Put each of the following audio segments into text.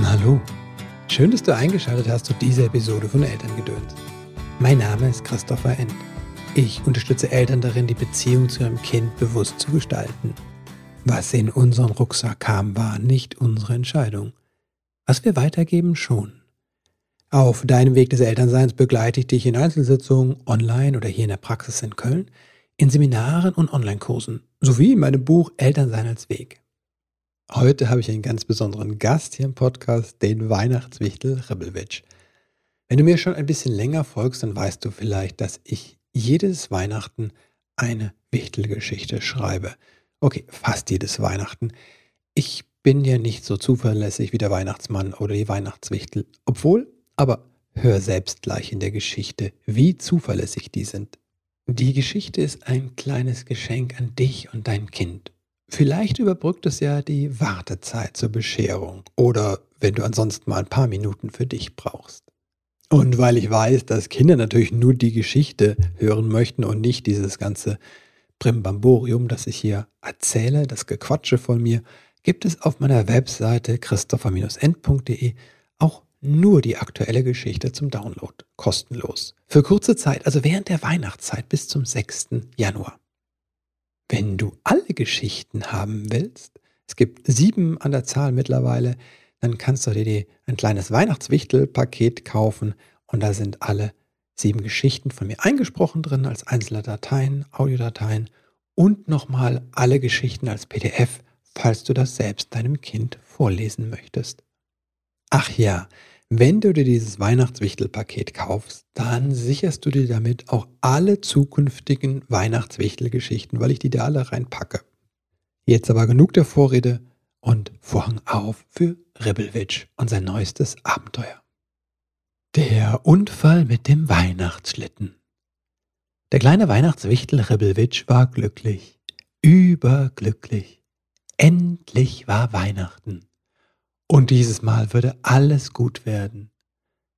Hallo, schön, dass du eingeschaltet hast zu dieser Episode von Elterngedöns. Mein Name ist Christopher End. Ich unterstütze Eltern darin, die Beziehung zu ihrem Kind bewusst zu gestalten. Was in unseren Rucksack kam, war nicht unsere Entscheidung. Was wir weitergeben, schon. Auf deinem Weg des Elternseins begleite ich dich in Einzelsitzungen, online oder hier in der Praxis in Köln, in Seminaren und Online-Kursen, sowie in meinem Buch Elternsein als Weg. Heute habe ich einen ganz besonderen Gast hier im Podcast, den Weihnachtswichtel Ribbelwitsch. Wenn du mir schon ein bisschen länger folgst, dann weißt du vielleicht, dass ich jedes Weihnachten eine Wichtelgeschichte schreibe. Okay, fast jedes Weihnachten. Ich bin ja nicht so zuverlässig wie der Weihnachtsmann oder die Weihnachtswichtel. Obwohl, aber hör selbst gleich in der Geschichte, wie zuverlässig die sind. Die Geschichte ist ein kleines Geschenk an dich und dein Kind. Vielleicht überbrückt es ja die Wartezeit zur Bescherung oder wenn du ansonsten mal ein paar Minuten für dich brauchst. Und weil ich weiß, dass Kinder natürlich nur die Geschichte hören möchten und nicht dieses ganze Brimbamborium, das ich hier erzähle, das Gequatsche von mir, gibt es auf meiner Webseite christopher-end.de auch nur die aktuelle Geschichte zum Download, kostenlos. Für kurze Zeit, also während der Weihnachtszeit bis zum 6. Januar. Wenn du alle Geschichten haben willst, es gibt sieben an der Zahl mittlerweile, dann kannst du dir ein kleines Weihnachtswichtel-Paket kaufen und da sind alle sieben Geschichten von mir eingesprochen drin als einzelne Dateien, Audiodateien und nochmal alle Geschichten als PDF, falls du das selbst deinem Kind vorlesen möchtest. Ach ja, wenn du dir dieses Weihnachtswichtelpaket kaufst, dann sicherst du dir damit auch alle zukünftigen Weihnachtswichtelgeschichten, weil ich die da alle reinpacke. Jetzt aber genug der Vorrede und Vorhang auf für Ribbelwitsch und sein neuestes Abenteuer. Der Unfall mit dem Weihnachtsschlitten. Der kleine Weihnachtswichtel Ribbelwitsch war glücklich, überglücklich. Endlich war Weihnachten. Und dieses Mal würde alles gut werden.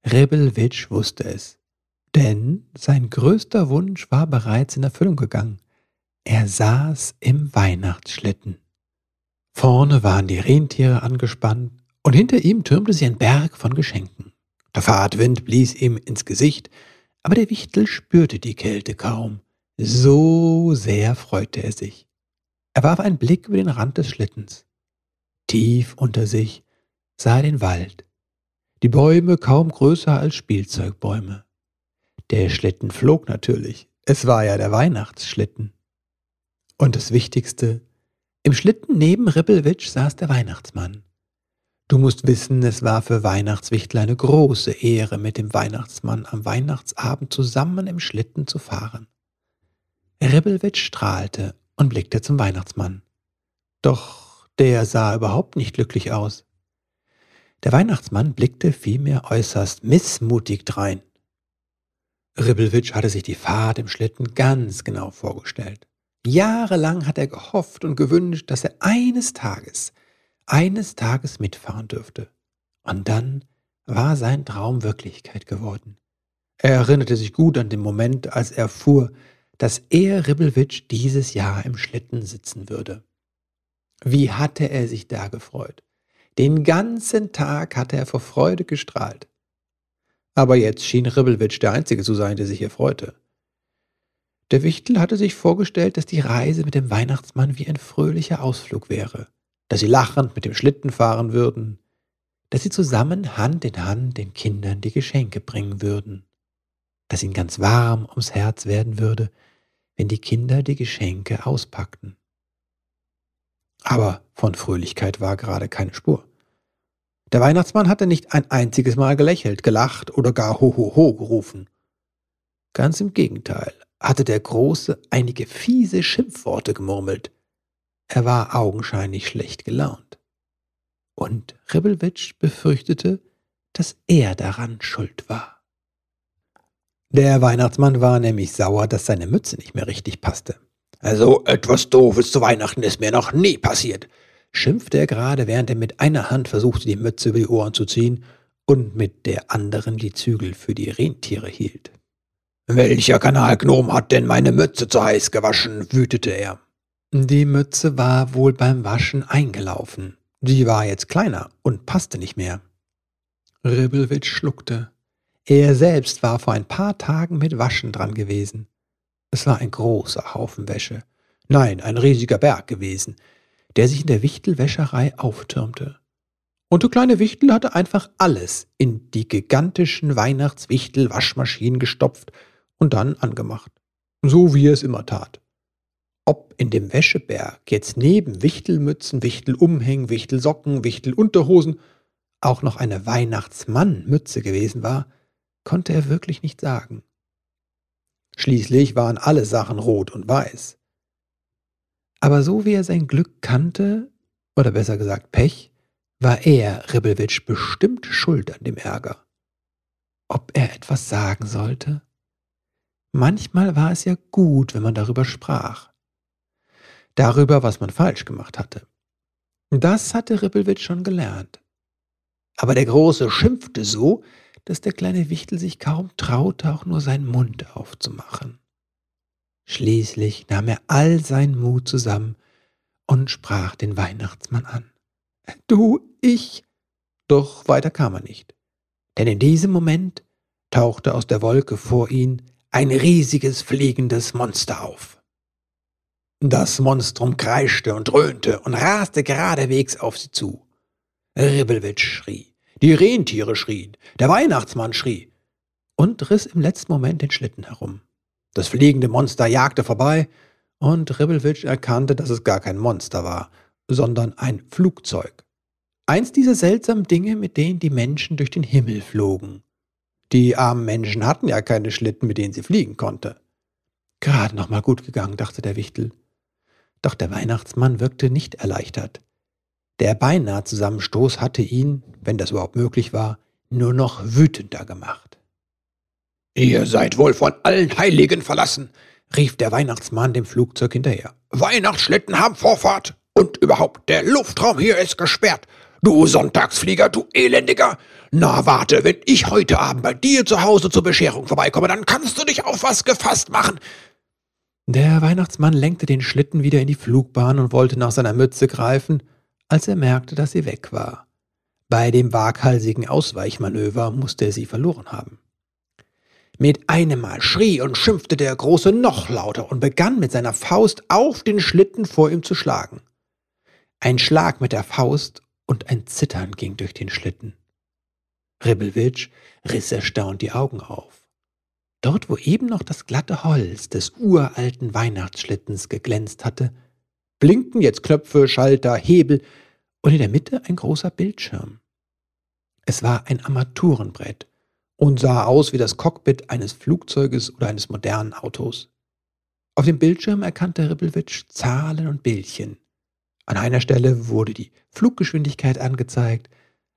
Rebelwitsch wusste es, denn sein größter Wunsch war bereits in Erfüllung gegangen. Er saß im Weihnachtsschlitten. Vorne waren die Rentiere angespannt und hinter ihm türmte sich ein Berg von Geschenken. Der Fahrtwind blies ihm ins Gesicht, aber der Wichtel spürte die Kälte kaum. So sehr freute er sich. Er warf einen Blick über den Rand des Schlittens. Tief unter sich sah den Wald, die Bäume kaum größer als Spielzeugbäume. Der Schlitten flog natürlich, es war ja der Weihnachtsschlitten. Und das Wichtigste, im Schlitten neben Rippelwitsch saß der Weihnachtsmann. Du musst wissen, es war für Weihnachtswichtel eine große Ehre, mit dem Weihnachtsmann am Weihnachtsabend zusammen im Schlitten zu fahren. Ribbelwitsch strahlte und blickte zum Weihnachtsmann. Doch der sah überhaupt nicht glücklich aus. Der Weihnachtsmann blickte vielmehr äußerst missmutig drein. Ribbelwitsch hatte sich die Fahrt im Schlitten ganz genau vorgestellt. Jahrelang hat er gehofft und gewünscht, dass er eines Tages, eines Tages mitfahren dürfte. Und dann war sein Traum Wirklichkeit geworden. Er erinnerte sich gut an den Moment, als er fuhr, dass er Ribbelwitsch dieses Jahr im Schlitten sitzen würde. Wie hatte er sich da gefreut? Den ganzen Tag hatte er vor Freude gestrahlt. Aber jetzt schien Ribbelwitsch der Einzige zu sein, der sich hier freute. Der Wichtel hatte sich vorgestellt, dass die Reise mit dem Weihnachtsmann wie ein fröhlicher Ausflug wäre, dass sie lachend mit dem Schlitten fahren würden, dass sie zusammen Hand in Hand den Kindern die Geschenke bringen würden, dass ihnen ganz warm ums Herz werden würde, wenn die Kinder die Geschenke auspackten. Aber von Fröhlichkeit war gerade keine Spur. Der Weihnachtsmann hatte nicht ein einziges Mal gelächelt, gelacht oder gar ho ho ho gerufen. Ganz im Gegenteil hatte der Große einige fiese Schimpfworte gemurmelt. Er war augenscheinlich schlecht gelaunt. Und Ribbelwitsch befürchtete, dass er daran schuld war. Der Weihnachtsmann war nämlich sauer, dass seine Mütze nicht mehr richtig passte. Also etwas Doofes zu Weihnachten ist mir noch nie passiert, schimpfte er gerade, während er mit einer Hand versuchte, die Mütze über die Ohren zu ziehen und mit der anderen die Zügel für die Rentiere hielt. Welcher Kanalgnom hat denn meine Mütze zu heiß gewaschen? wütete er. Die Mütze war wohl beim Waschen eingelaufen. Die war jetzt kleiner und passte nicht mehr. Ribbelwitsch schluckte. Er selbst war vor ein paar Tagen mit Waschen dran gewesen. Es war ein großer Haufen Wäsche. Nein, ein riesiger Berg gewesen, der sich in der Wichtelwäscherei auftürmte. Und der kleine Wichtel hatte einfach alles in die gigantischen Weihnachtswichtel-Waschmaschinen gestopft und dann angemacht. So wie er es immer tat. Ob in dem Wäscheberg jetzt neben Wichtelmützen, Wichtelumhängen, Wichtelsocken, Wichtelunterhosen auch noch eine Weihnachtsmannmütze gewesen war, konnte er wirklich nicht sagen. Schließlich waren alle Sachen rot und weiß. Aber so wie er sein Glück kannte, oder besser gesagt Pech, war er, Ribbelwitsch, bestimmt schuld an dem Ärger. Ob er etwas sagen sollte? Manchmal war es ja gut, wenn man darüber sprach. Darüber, was man falsch gemacht hatte. Das hatte Ribbelwitsch schon gelernt. Aber der Große schimpfte so, dass der kleine Wichtel sich kaum traute, auch nur seinen Mund aufzumachen. Schließlich nahm er all seinen Mut zusammen und sprach den Weihnachtsmann an. Du, ich. Doch weiter kam er nicht. Denn in diesem Moment tauchte aus der Wolke vor ihn ein riesiges fliegendes Monster auf. Das Monstrum kreischte und dröhnte und raste geradewegs auf sie zu. Ribbelwitsch schrie, die Rentiere schrien, der Weihnachtsmann schrie und riss im letzten Moment den Schlitten herum. Das fliegende Monster jagte vorbei, und Ribbelwitsch erkannte, dass es gar kein Monster war, sondern ein Flugzeug. Eins dieser seltsamen Dinge, mit denen die Menschen durch den Himmel flogen. Die armen Menschen hatten ja keine Schlitten, mit denen sie fliegen konnte. Gerade noch mal gut gegangen, dachte der Wichtel. Doch der Weihnachtsmann wirkte nicht erleichtert. Der beinahe Zusammenstoß hatte ihn, wenn das überhaupt möglich war, nur noch wütender gemacht. Ihr seid wohl von allen Heiligen verlassen, rief der Weihnachtsmann dem Flugzeug hinterher. Weihnachtsschlitten haben Vorfahrt und überhaupt, der Luftraum hier ist gesperrt. Du Sonntagsflieger, du Elendiger. Na warte, wenn ich heute Abend bei dir zu Hause zur Bescherung vorbeikomme, dann kannst du dich auf was gefasst machen. Der Weihnachtsmann lenkte den Schlitten wieder in die Flugbahn und wollte nach seiner Mütze greifen, als er merkte, dass sie weg war. Bei dem waghalsigen Ausweichmanöver musste er sie verloren haben. Mit einem Mal schrie und schimpfte der Große noch lauter und begann mit seiner Faust auf den Schlitten vor ihm zu schlagen. Ein Schlag mit der Faust und ein Zittern ging durch den Schlitten. Ribbelwitsch riss erstaunt die Augen auf. Dort, wo eben noch das glatte Holz des uralten Weihnachtsschlittens geglänzt hatte, blinkten jetzt Knöpfe, Schalter, Hebel und in der Mitte ein großer Bildschirm. Es war ein Armaturenbrett und sah aus wie das Cockpit eines Flugzeuges oder eines modernen Autos. Auf dem Bildschirm erkannte Ribbelwitsch Zahlen und Bildchen. An einer Stelle wurde die Fluggeschwindigkeit angezeigt,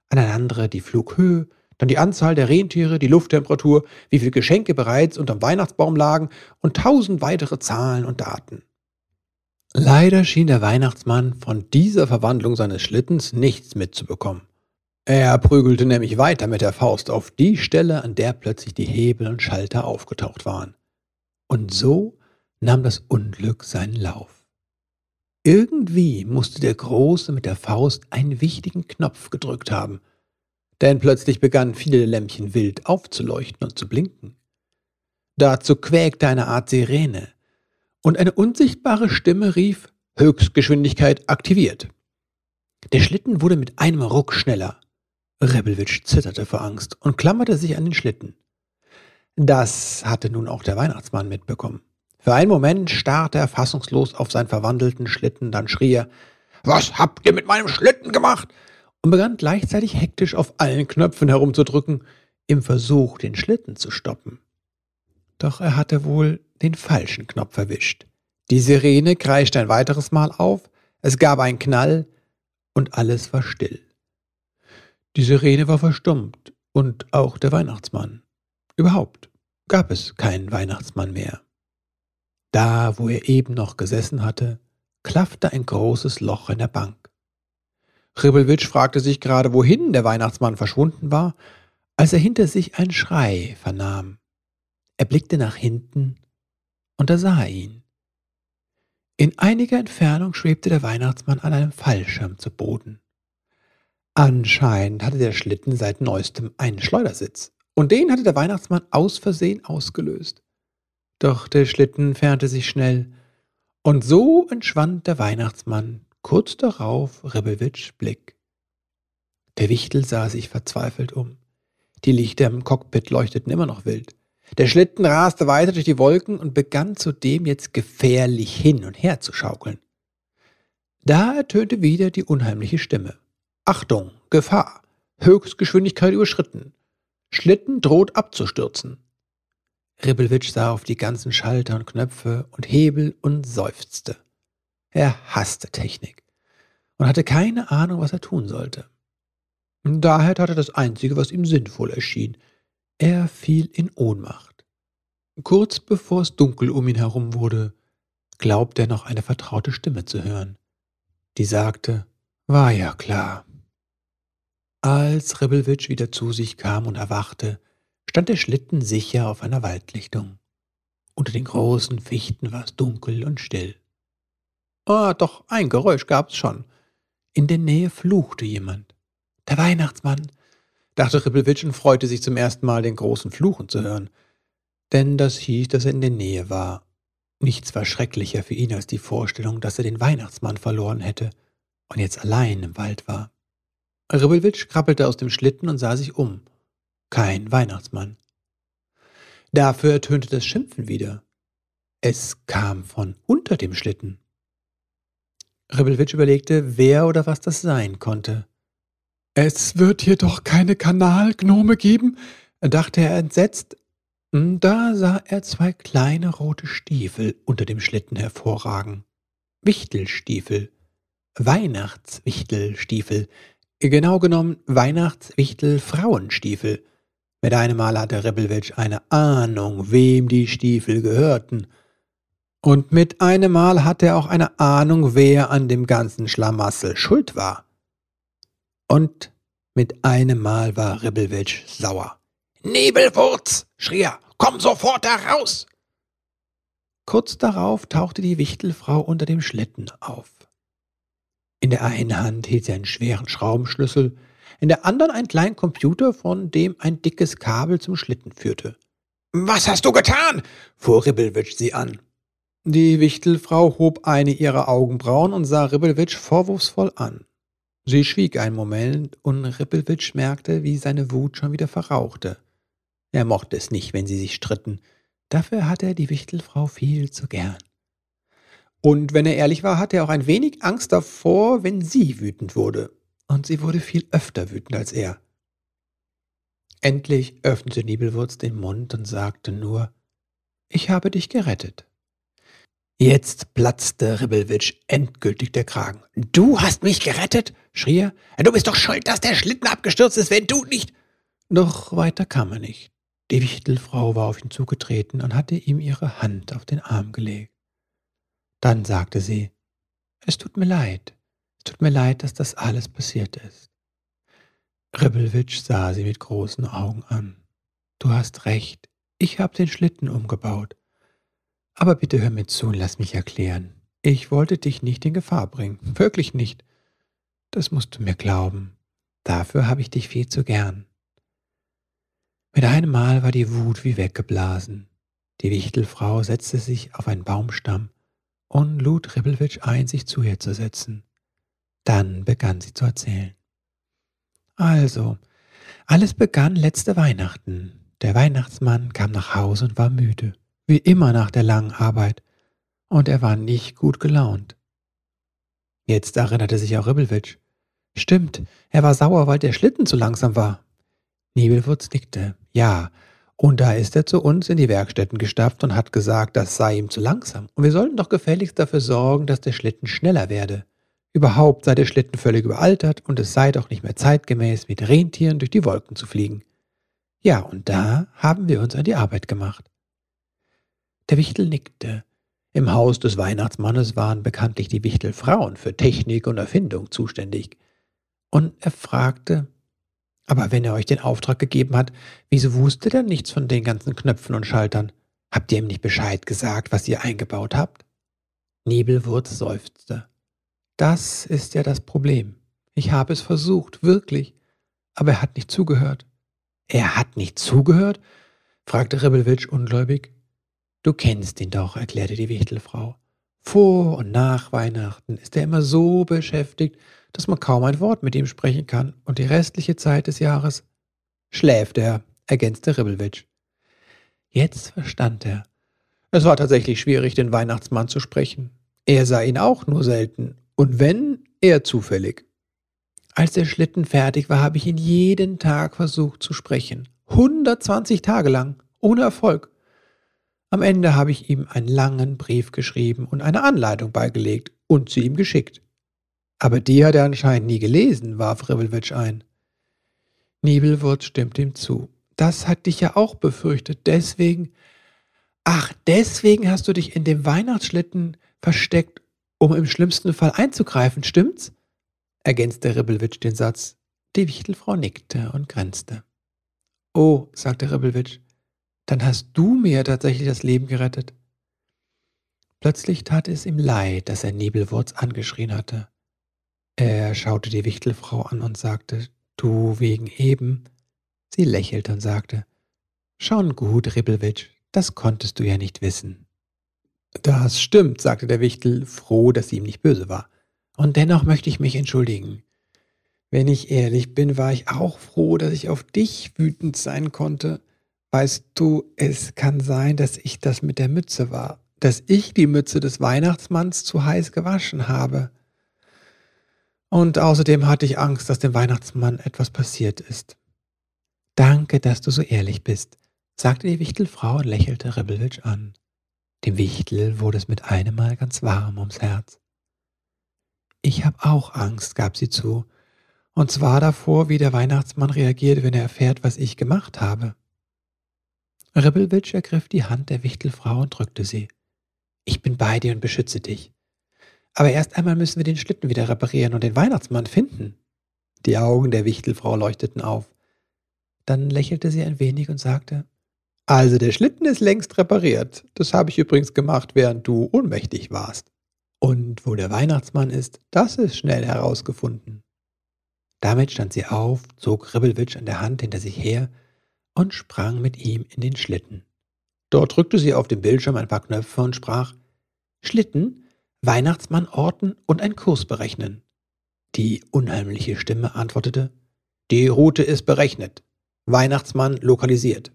an einer anderen die Flughöhe, dann die Anzahl der Rentiere, die Lufttemperatur, wie viele Geschenke bereits unterm Weihnachtsbaum lagen und tausend weitere Zahlen und Daten. Leider schien der Weihnachtsmann von dieser Verwandlung seines Schlittens nichts mitzubekommen. Er prügelte nämlich weiter mit der Faust auf die Stelle, an der plötzlich die Hebel und Schalter aufgetaucht waren. Und so nahm das Unglück seinen Lauf. Irgendwie musste der Große mit der Faust einen wichtigen Knopf gedrückt haben, denn plötzlich begannen viele Lämpchen wild aufzuleuchten und zu blinken. Dazu quäkte eine Art Sirene, und eine unsichtbare Stimme rief Höchstgeschwindigkeit aktiviert. Der Schlitten wurde mit einem Ruck schneller, Rebelwitsch zitterte vor Angst und klammerte sich an den Schlitten. Das hatte nun auch der Weihnachtsmann mitbekommen. Für einen Moment starrte er fassungslos auf seinen verwandelten Schlitten, dann schrie er, Was habt ihr mit meinem Schlitten gemacht? und begann gleichzeitig hektisch auf allen Knöpfen herumzudrücken, im Versuch, den Schlitten zu stoppen. Doch er hatte wohl den falschen Knopf erwischt. Die Sirene kreischte ein weiteres Mal auf, es gab einen Knall und alles war still. Die Sirene war verstummt und auch der Weihnachtsmann. Überhaupt gab es keinen Weihnachtsmann mehr. Da, wo er eben noch gesessen hatte, klaffte ein großes Loch in der Bank. Ribbelwitsch fragte sich gerade, wohin der Weihnachtsmann verschwunden war, als er hinter sich einen Schrei vernahm. Er blickte nach hinten und da sah er ihn. In einiger Entfernung schwebte der Weihnachtsmann an einem Fallschirm zu Boden. Anscheinend hatte der Schlitten seit neuestem einen Schleudersitz. Und den hatte der Weihnachtsmann aus Versehen ausgelöst. Doch der Schlitten entfernte sich schnell. Und so entschwand der Weihnachtsmann kurz darauf Ribbelwitsch Blick. Der Wichtel sah sich verzweifelt um. Die Lichter im Cockpit leuchteten immer noch wild. Der Schlitten raste weiter durch die Wolken und begann zudem jetzt gefährlich hin und her zu schaukeln. Da ertönte wieder die unheimliche Stimme. Achtung, Gefahr, Höchstgeschwindigkeit überschritten. Schlitten droht abzustürzen. Ribbelwitsch sah auf die ganzen Schalter und Knöpfe und Hebel und seufzte. Er hasste Technik und hatte keine Ahnung, was er tun sollte. Daher tat er das Einzige, was ihm sinnvoll erschien. Er fiel in Ohnmacht. Kurz bevor es dunkel um ihn herum wurde, glaubte er noch eine vertraute Stimme zu hören. Die sagte, war ja klar. Als Ribbelwitsch wieder zu sich kam und erwachte, stand der Schlitten sicher auf einer Waldlichtung. Unter den großen Fichten war es dunkel und still. Ah, doch ein Geräusch gab's schon. In der Nähe fluchte jemand. Der Weihnachtsmann, dachte Ribbelwitsch und freute sich zum ersten Mal, den großen Fluchen zu hören. Denn das hieß, dass er in der Nähe war. Nichts war schrecklicher für ihn als die Vorstellung, dass er den Weihnachtsmann verloren hätte und jetzt allein im Wald war. Ribbelwitsch krabbelte aus dem Schlitten und sah sich um. Kein Weihnachtsmann. Dafür ertönte das Schimpfen wieder. Es kam von unter dem Schlitten. Ribbelwitsch überlegte, wer oder was das sein konnte. Es wird hier doch keine Kanalgnome geben, dachte er entsetzt. Da sah er zwei kleine rote Stiefel unter dem Schlitten hervorragen. Wichtelstiefel. Weihnachtswichtelstiefel, Genau genommen Weihnachtswichtel Frauenstiefel. Mit einem Mal hatte Ribbelwitsch eine Ahnung, wem die Stiefel gehörten. Und mit einem Mal hatte er auch eine Ahnung, wer an dem ganzen Schlamassel schuld war. Und mit einem Mal war Ribbelwitsch sauer. Nebelwurz, schrie er, komm sofort heraus! Kurz darauf tauchte die Wichtelfrau unter dem Schlitten auf. In der einen Hand hielt sie einen schweren Schraubenschlüssel, in der anderen einen kleinen Computer, von dem ein dickes Kabel zum Schlitten führte. Was hast du getan? fuhr Ribbelwitsch sie an. Die Wichtelfrau hob eine ihrer Augenbrauen und sah Ribbelwitsch vorwurfsvoll an. Sie schwieg einen Moment und Ribbelwitsch merkte, wie seine Wut schon wieder verrauchte. Er mochte es nicht, wenn sie sich stritten. Dafür hatte er die Wichtelfrau viel zu gern. Und wenn er ehrlich war, hatte er auch ein wenig Angst davor, wenn sie wütend wurde. Und sie wurde viel öfter wütend als er. Endlich öffnete Nebelwurz den Mund und sagte nur, ich habe dich gerettet. Jetzt platzte Ribbelwitsch endgültig der Kragen. Du hast mich gerettet? Schrie er. Du bist doch schuld, dass der Schlitten abgestürzt ist, wenn du nicht. Doch weiter kam er nicht. Die Wichtelfrau war auf ihn zugetreten und hatte ihm ihre Hand auf den Arm gelegt. Dann sagte sie, es tut mir leid, es tut mir leid, dass das alles passiert ist. Ribbelwitsch sah sie mit großen Augen an. Du hast recht, ich habe den Schlitten umgebaut. Aber bitte hör mir zu und lass mich erklären. Ich wollte dich nicht in Gefahr bringen, wirklich nicht. Das musst du mir glauben. Dafür habe ich dich viel zu gern. Mit einem Mal war die Wut wie weggeblasen. Die Wichtelfrau setzte sich auf einen Baumstamm und lud Ribbelwitsch ein, sich zu ihr zu setzen. Dann begann sie zu erzählen. Also, alles begann letzte Weihnachten. Der Weihnachtsmann kam nach Hause und war müde, wie immer nach der langen Arbeit, und er war nicht gut gelaunt. Jetzt erinnerte sich auch Ribbelwitsch. Stimmt, er war sauer, weil der Schlitten zu langsam war. Nebelwurz nickte. Ja, und da ist er zu uns in die Werkstätten gestapft und hat gesagt, das sei ihm zu langsam. Und wir sollten doch gefälligst dafür sorgen, dass der Schlitten schneller werde. Überhaupt sei der Schlitten völlig überaltert und es sei doch nicht mehr zeitgemäß, mit Rentieren durch die Wolken zu fliegen. Ja, und da haben wir uns an die Arbeit gemacht. Der Wichtel nickte. Im Haus des Weihnachtsmannes waren bekanntlich die Wichtelfrauen für Technik und Erfindung zuständig. Und er fragte, aber wenn er euch den Auftrag gegeben hat, wieso wusste er nichts von den ganzen Knöpfen und Schaltern? Habt ihr ihm nicht Bescheid gesagt, was ihr eingebaut habt? Nebelwurz seufzte. Das ist ja das Problem. Ich habe es versucht, wirklich, aber er hat nicht zugehört. Er hat nicht zugehört? fragte Ribbelwitsch ungläubig. Du kennst ihn doch, erklärte die Wichtelfrau. Vor und nach Weihnachten ist er immer so beschäftigt, dass man kaum ein Wort mit ihm sprechen kann, und die restliche Zeit des Jahres schläft er, ergänzte Ribbelwitsch. Jetzt verstand er. Es war tatsächlich schwierig, den Weihnachtsmann zu sprechen. Er sah ihn auch nur selten, und wenn, eher zufällig. Als der Schlitten fertig war, habe ich ihn jeden Tag versucht zu sprechen. 120 Tage lang, ohne Erfolg. Am Ende habe ich ihm einen langen Brief geschrieben und eine Anleitung beigelegt und sie ihm geschickt. Aber die hat er anscheinend nie gelesen, warf Ribbelwitsch ein. Nibelwurz stimmte ihm zu. Das hat dich ja auch befürchtet, deswegen. Ach, deswegen hast du dich in dem Weihnachtsschlitten versteckt, um im schlimmsten Fall einzugreifen, stimmt's? ergänzte Ribbelwitsch den Satz. Die Wichtelfrau nickte und grenzte. Oh, sagte Ribbelwitsch, dann hast du mir tatsächlich das Leben gerettet. Plötzlich tat es ihm leid, dass er Nebelwurz angeschrien hatte. Er schaute die Wichtelfrau an und sagte, du wegen eben. Sie lächelte und sagte, Schon gut, Ribbelwitsch, das konntest du ja nicht wissen. Das stimmt, sagte der Wichtel, froh, dass sie ihm nicht böse war. Und dennoch möchte ich mich entschuldigen. Wenn ich ehrlich bin, war ich auch froh, dass ich auf dich wütend sein konnte. Weißt du, es kann sein, dass ich das mit der Mütze war, dass ich die Mütze des Weihnachtsmanns zu heiß gewaschen habe. Und außerdem hatte ich Angst, dass dem Weihnachtsmann etwas passiert ist. Danke, dass du so ehrlich bist, sagte die Wichtelfrau und lächelte Ribbelwitsch an. Dem Wichtel wurde es mit einem Mal ganz warm ums Herz. Ich habe auch Angst, gab sie zu, und zwar davor, wie der Weihnachtsmann reagiert, wenn er erfährt, was ich gemacht habe. Ribbelwitsch ergriff die Hand der Wichtelfrau und drückte sie. Ich bin bei dir und beschütze dich. Aber erst einmal müssen wir den Schlitten wieder reparieren und den Weihnachtsmann finden. Die Augen der Wichtelfrau leuchteten auf. Dann lächelte sie ein wenig und sagte, Also der Schlitten ist längst repariert. Das habe ich übrigens gemacht, während du ohnmächtig warst. Und wo der Weihnachtsmann ist, das ist schnell herausgefunden. Damit stand sie auf, zog Ribbelwitsch an der Hand hinter sich her und sprang mit ihm in den Schlitten. Dort drückte sie auf dem Bildschirm ein paar Knöpfe und sprach Schlitten, Weihnachtsmann orten und einen Kurs berechnen. Die unheimliche Stimme antwortete Die Route ist berechnet. Weihnachtsmann lokalisiert.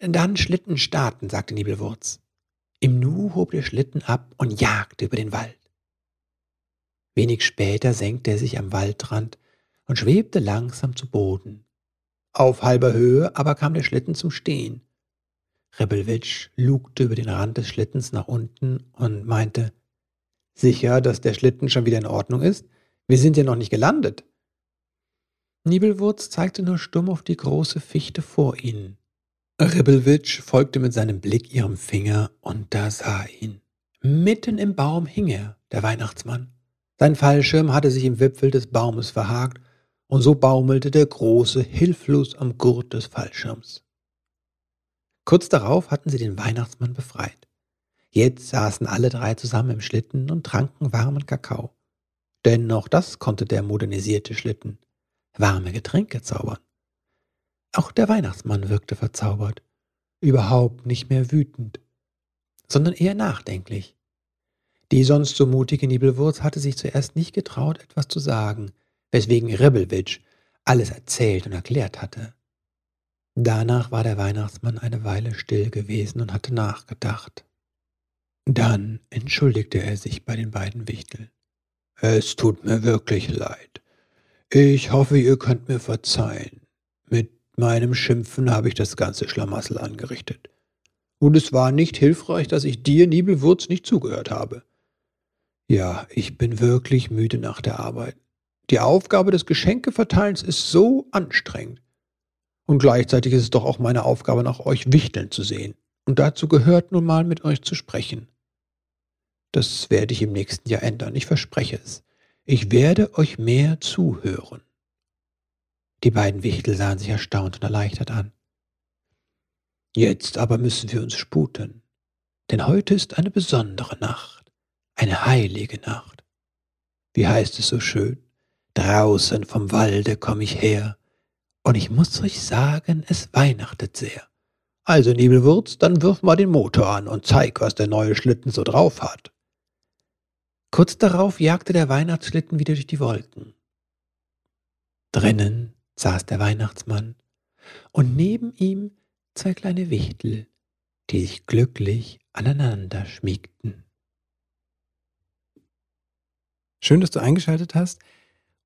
Dann Schlitten starten, sagte Nibelwurz. Im Nu hob der Schlitten ab und jagte über den Wald. Wenig später senkte er sich am Waldrand und schwebte langsam zu Boden. Auf halber Höhe aber kam der Schlitten zum Stehen. Rebelwitsch lugte über den Rand des Schlittens nach unten und meinte, Sicher, dass der Schlitten schon wieder in Ordnung ist? Wir sind ja noch nicht gelandet. Nibelwurz zeigte nur stumm auf die große Fichte vor ihnen. Ribbelwitsch folgte mit seinem Blick ihrem Finger, und da sah ihn. Mitten im Baum hing er, der Weihnachtsmann. Sein Fallschirm hatte sich im Wipfel des Baumes verhakt, und so baumelte der Große hilflos am Gurt des Fallschirms. Kurz darauf hatten sie den Weihnachtsmann befreit. Jetzt saßen alle drei zusammen im Schlitten und tranken warmen Kakao. Denn auch das konnte der modernisierte Schlitten. Warme Getränke zaubern. Auch der Weihnachtsmann wirkte verzaubert, überhaupt nicht mehr wütend, sondern eher nachdenklich. Die sonst so mutige Nibelwurz hatte sich zuerst nicht getraut, etwas zu sagen, weswegen Ribbelwitsch alles erzählt und erklärt hatte. Danach war der Weihnachtsmann eine Weile still gewesen und hatte nachgedacht. Dann entschuldigte er sich bei den beiden Wichteln. Es tut mir wirklich leid. Ich hoffe, ihr könnt mir verzeihen. Mit meinem Schimpfen habe ich das ganze Schlamassel angerichtet. Und es war nicht hilfreich, dass ich dir, Nibelwurz, nicht zugehört habe. Ja, ich bin wirklich müde nach der Arbeit. Die Aufgabe des Geschenkeverteilens ist so anstrengend. Und gleichzeitig ist es doch auch meine Aufgabe, nach euch Wichteln zu sehen. Und dazu gehört nun mal, mit euch zu sprechen. Das werde ich im nächsten Jahr ändern, ich verspreche es. Ich werde euch mehr zuhören. Die beiden Wichtel sahen sich erstaunt und erleichtert an. Jetzt aber müssen wir uns sputen, denn heute ist eine besondere Nacht, eine heilige Nacht. Wie heißt es so schön? Draußen vom Walde komm ich her, und ich muss euch sagen, es weihnachtet sehr. Also, Nebelwurz, dann wirf mal den Motor an und zeig, was der neue Schlitten so drauf hat. Kurz darauf jagte der Weihnachtsschlitten wieder durch die Wolken. Drinnen saß der Weihnachtsmann und neben ihm zwei kleine Wichtel, die sich glücklich aneinander schmiegten. Schön, dass du eingeschaltet hast.